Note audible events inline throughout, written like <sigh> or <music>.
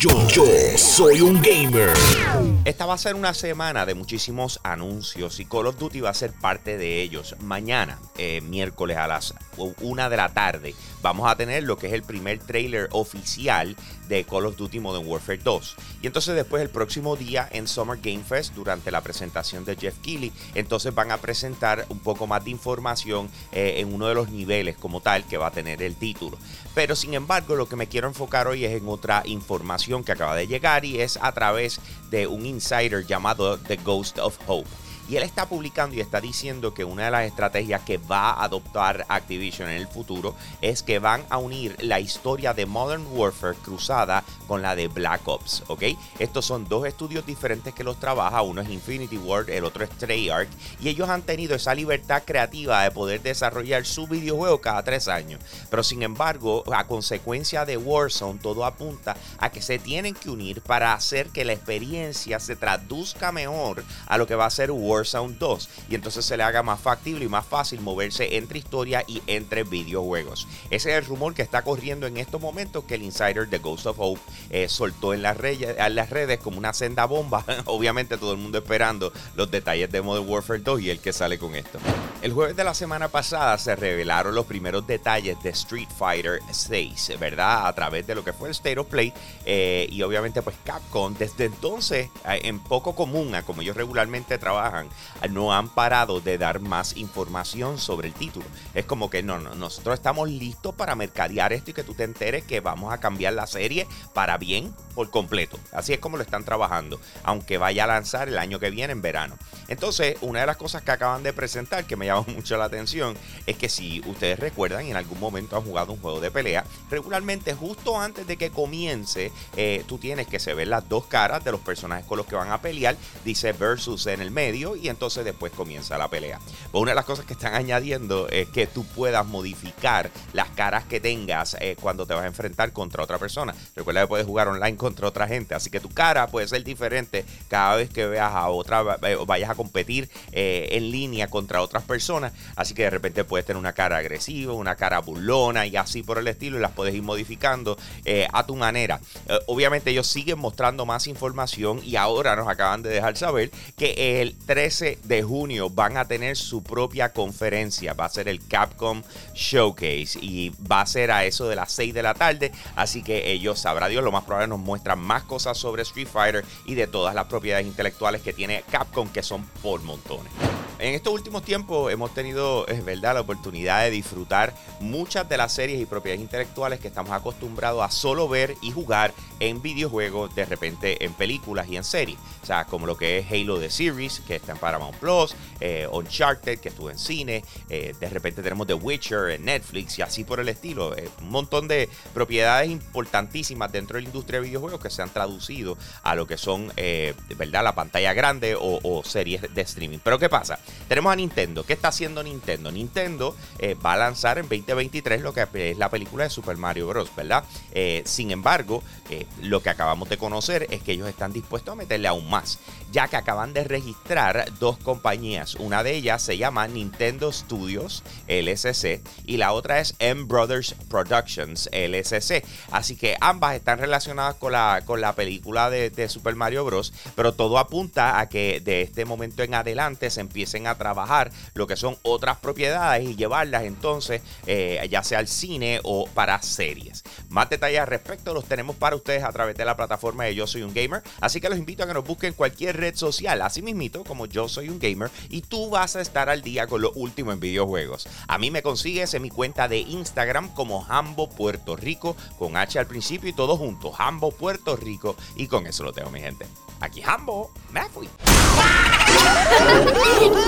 Yo, yo soy un gamer. Esta va a ser una semana de muchísimos anuncios y Call of Duty va a ser parte de ellos. Mañana, eh, miércoles a las una de la tarde, vamos a tener lo que es el primer trailer oficial de Call of Duty Modern Warfare 2. Y entonces después el próximo día en Summer Game Fest, durante la presentación de Jeff Keighley, entonces van a presentar un poco más de información eh, en uno de los niveles como tal que va a tener el título. Pero sin embargo, lo que me quiero enfocar hoy es en otra información que acaba de llegar y es a través de un insider llamado The Ghost of Hope. Y él está publicando y está diciendo que una de las estrategias que va a adoptar Activision en el futuro es que van a unir la historia de Modern Warfare cruzada con la de Black Ops, ¿ok? Estos son dos estudios diferentes que los trabaja, uno es Infinity Ward, el otro es Treyarch, y ellos han tenido esa libertad creativa de poder desarrollar su videojuego cada tres años. Pero sin embargo, a consecuencia de Warzone, todo apunta a que se tienen que unir para hacer que la experiencia se traduzca mejor a lo que va a ser Warzone Sound 2 y entonces se le haga más factible y más fácil moverse entre historia y entre videojuegos. Ese es el rumor que está corriendo en estos momentos que el insider de Ghost of Hope eh, soltó en las, en las redes como una senda bomba. <laughs> Obviamente todo el mundo esperando los detalles de Modern Warfare 2 y el que sale con esto. El jueves de la semana pasada se revelaron los primeros detalles de Street Fighter 6, ¿verdad? A través de lo que fue el State of Play eh, y obviamente pues Capcom desde entonces en poco común a como ellos regularmente trabajan no han parado de dar más información sobre el título. Es como que no, no, nosotros estamos listos para mercadear esto y que tú te enteres que vamos a cambiar la serie para bien por completo. Así es como lo están trabajando, aunque vaya a lanzar el año que viene en verano. Entonces, una de las cosas que acaban de presentar que me llama <laughs> mucho la atención es que si ustedes recuerdan, en algún momento han jugado un juego de pelea, regularmente justo antes de que comience, eh, tú tienes que se ver las dos caras de los personajes con los que van a pelear, dice versus en el medio y entonces después comienza la pelea. Pues una de las cosas que están añadiendo es que tú puedas modificar las caras que tengas eh, cuando te vas a enfrentar contra otra persona. Recuerda que puedes jugar online contra otra gente, así que tu cara puede ser diferente cada vez que veas a otra, eh, vayas a competir en línea contra otras personas. Así que de repente puedes tener una cara agresiva, una cara burlona y así por el estilo y las puedes ir modificando a tu manera. obviamente ellos siguen mostrando más información y ahora nos acaban de dejar saber que el 3 13 de junio van a tener su propia conferencia. Va a ser el Capcom Showcase y va a ser a eso de las 6 de la tarde. Así que ellos, sabrá Dios, lo más probable nos muestran más cosas sobre Street Fighter y de todas las propiedades intelectuales que tiene Capcom, que son por montones. En estos últimos tiempos hemos tenido, es verdad, la oportunidad de disfrutar muchas de las series y propiedades intelectuales que estamos acostumbrados a solo ver y jugar en videojuegos, de repente en películas y en series. O sea, como lo que es Halo The Series, que está en Paramount Plus, eh, Uncharted, que estuvo en cine, eh, de repente tenemos The Witcher en Netflix y así por el estilo. Eh, un montón de propiedades importantísimas dentro de la industria de videojuegos que se han traducido a lo que son, ¿verdad?, la pantalla grande o, o series de streaming. Pero ¿qué pasa? Tenemos a Nintendo. ¿Qué está haciendo Nintendo? Nintendo eh, va a lanzar en 2023 lo que es la película de Super Mario Bros., ¿verdad? Eh, sin embargo, eh, lo que acabamos de conocer es que ellos están dispuestos a meterle aún más, ya que acaban de registrar dos compañías. Una de ellas se llama Nintendo Studios LSC y la otra es M Brothers Productions LSC. Así que ambas están relacionadas con la, con la película de, de Super Mario Bros., pero todo apunta a que de este momento en adelante se empiecen a trabajar lo que son otras propiedades y llevarlas entonces eh, ya sea al cine o para series. Más detalles al respecto los tenemos para ustedes a través de la plataforma de Yo Soy un Gamer, así que los invito a que nos busquen cualquier red social, así mismito como Yo Soy un Gamer y tú vas a estar al día con lo último en videojuegos. A mí me consigues en mi cuenta de Instagram como Hambo Puerto Rico con H al principio y todo junto, Hambo Puerto Rico y con eso lo tengo mi gente. Aquí Hambo, me fui. <laughs>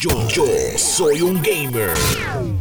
Yo, soy un gamer.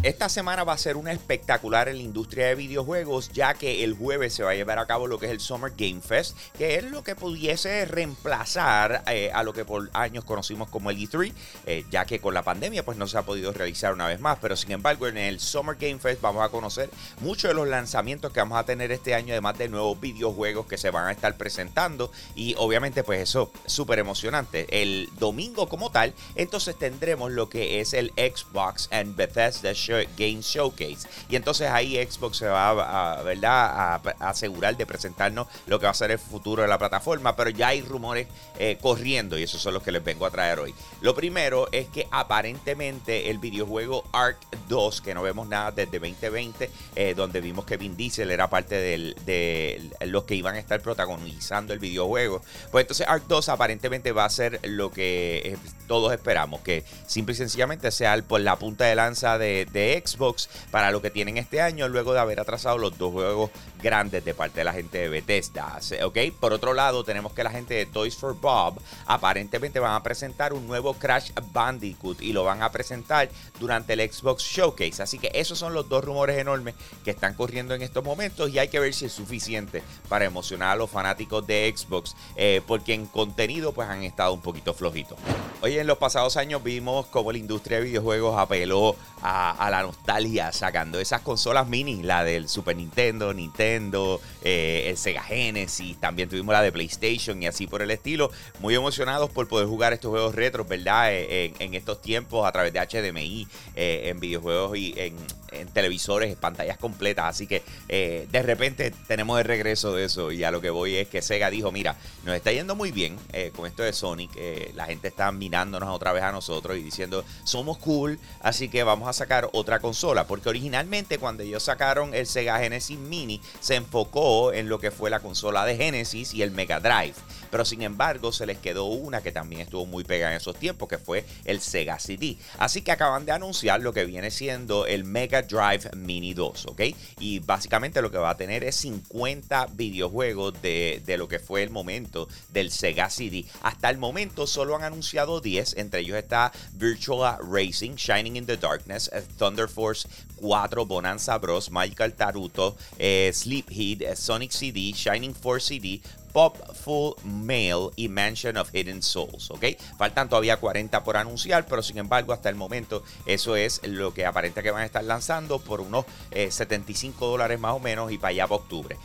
Esta semana va a ser una espectacular en la industria de videojuegos, ya que el jueves se va a llevar a cabo lo que es el Summer Game Fest, que es lo que pudiese reemplazar eh, a lo que por años conocimos como el E3, eh, ya que con la pandemia pues no se ha podido realizar una vez más, pero sin embargo en el Summer Game Fest vamos a conocer muchos de los lanzamientos que vamos a tener este año, además de nuevos videojuegos que se van a estar presentando y obviamente pues eso súper emocionante. El domingo como tal, entonces tendremos lo que es el Xbox and Bethesda Game Showcase. Y entonces ahí Xbox se va a, ¿verdad? asegurar de presentarnos lo que va a ser el futuro de la plataforma, pero ya hay rumores eh, corriendo y esos son los que les vengo a traer hoy. Lo primero es que aparentemente el videojuego Ark 2, que no vemos nada desde 2020, eh, donde vimos que Vin Diesel era parte de los que iban a estar protagonizando el videojuego, pues entonces Ark 2 aparentemente va a ser lo que eh, todos esperamos, que simple y sencillamente sea por la punta de lanza de, Xbox para lo que tienen este año, luego de haber atrasado los dos juegos grandes de parte de la gente de Bethesda. ¿ok? Por otro lado, tenemos que la gente de Toys for Bob aparentemente van a presentar un nuevo Crash Bandicoot y lo van a presentar durante el Xbox Showcase. Así que esos son los dos rumores enormes que están corriendo en estos momentos y hay que ver si es suficiente para emocionar a los fanáticos de Xbox, eh, porque en contenido pues han estado un poquito flojitos. Oye, en los pasados años vimos cómo la industria de videojuegos apeló a, la nostalgia sacando esas consolas mini, la del Super Nintendo, Nintendo, eh, el Sega Genesis, también tuvimos la de PlayStation y así por el estilo. Muy emocionados por poder jugar estos juegos retros, ¿verdad? Eh, en, estos tiempos a través de HDMI, eh, en videojuegos y en, en televisores, pantallas completas. Así que eh, de repente tenemos el regreso de eso. Y a lo que voy es que Sega dijo: Mira, nos está yendo muy bien eh, con esto de Sonic. Eh, la gente está mirándonos otra vez a nosotros y diciendo: Somos cool, así que vamos a sacar otra consola. Porque originalmente, cuando ellos sacaron el Sega Genesis Mini, se enfocó en lo que fue la consola de Genesis y el Mega Drive. Pero sin embargo, se les quedó una que también estuvo muy pegada en esos tiempos, que fue el Sega CD. Así que acaban de anunciar lo que viene siendo el Mega Drive Mini 2, ¿ok? Y básicamente lo que va a tener es 50 videojuegos de, de lo que fue el momento del Sega CD. Hasta el momento solo han anunciado 10, entre ellos está Virtual Racing, Shining in the Darkness, eh, Thunder Force 4, Bonanza Bros, Michael Taruto, eh, Sleep Heat, eh, Sonic CD, Shining Force CD, Full Mail y Mansion of Hidden Souls, ¿ok? Faltan todavía 40 por anunciar, pero sin embargo hasta el momento eso es lo que aparenta que van a estar lanzando por unos 75 eh, dólares más o menos y para allá para octubre.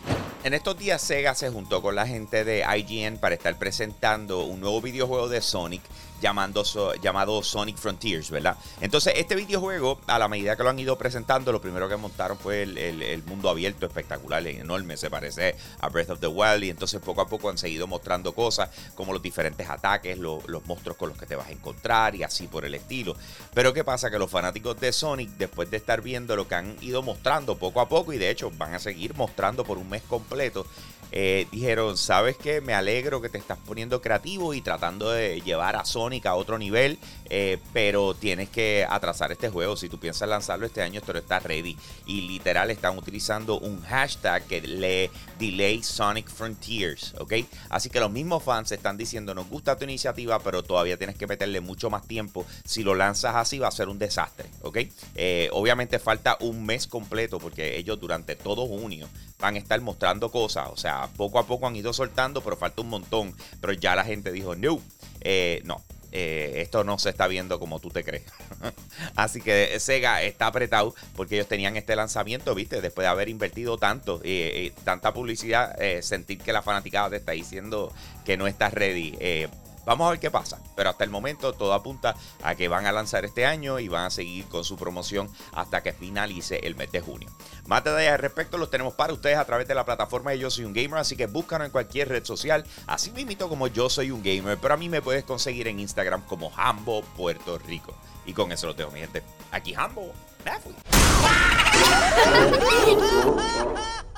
En estos días Sega se juntó con la gente de IGN para estar presentando un nuevo videojuego de Sonic llamando, llamado Sonic Frontiers, ¿verdad? Entonces, este videojuego, a la medida que lo han ido presentando, lo primero que montaron fue el, mundo abierto espectacular, enorme, se parece a Breath of the Wild, y entonces poco a poco han seguido mostrando cosas como los diferentes ataques, los monstruos con los que te vas a encontrar y así por el estilo. Pero ¿qué pasa? Que los fanáticos de Sonic, después de estar viendo lo que han ido mostrando poco a poco, y de hecho van a seguir mostrando por un mes completo, eh, dijeron, ¿sabes qué? Me alegro que te estás poniendo creativo y tratando de llevar a Sonic a otro nivel, eh, pero tienes que atrasar este juego. Si tú piensas lanzarlo este año, esto está ready. Y literal están utilizando un hashtag que le delay Sonic Frontiers, ¿ok? Así que los mismos fans están diciendo, nos gusta tu iniciativa, pero todavía tienes que meterle mucho más tiempo. Si lo lanzas así va a ser un desastre, ¿ok? Eh, obviamente falta un mes completo porque ellos durante todo junio van a estar mostrando cosas. O sea, poco a poco han ido soltando, pero falta un montón. Pero ya la gente dijo, no, eh, no. Eh, esto no se está viendo como tú te crees. <laughs> Así que Sega está apretado porque ellos tenían este lanzamiento, ¿viste? Después de haber invertido tanto y tanta publicidad, eh, sentir que la fanaticada te está diciendo que no estás ready. Vamos a ver qué pasa. Pero hasta el momento todo apunta a que van a lanzar este año y van a seguir con su promoción hasta que finalice el mes de junio. Más detalles al respecto los tenemos para ustedes a través de la plataforma de Yo Soy Un Gamer, así que búscanos en cualquier red social, así mismo como Yo Soy Un Gamer, pero a mí me puedes conseguir en Instagram como Hambo Puerto Rico. Y con eso lo tengo, mi gente. Aquí Hambo, me <laughs>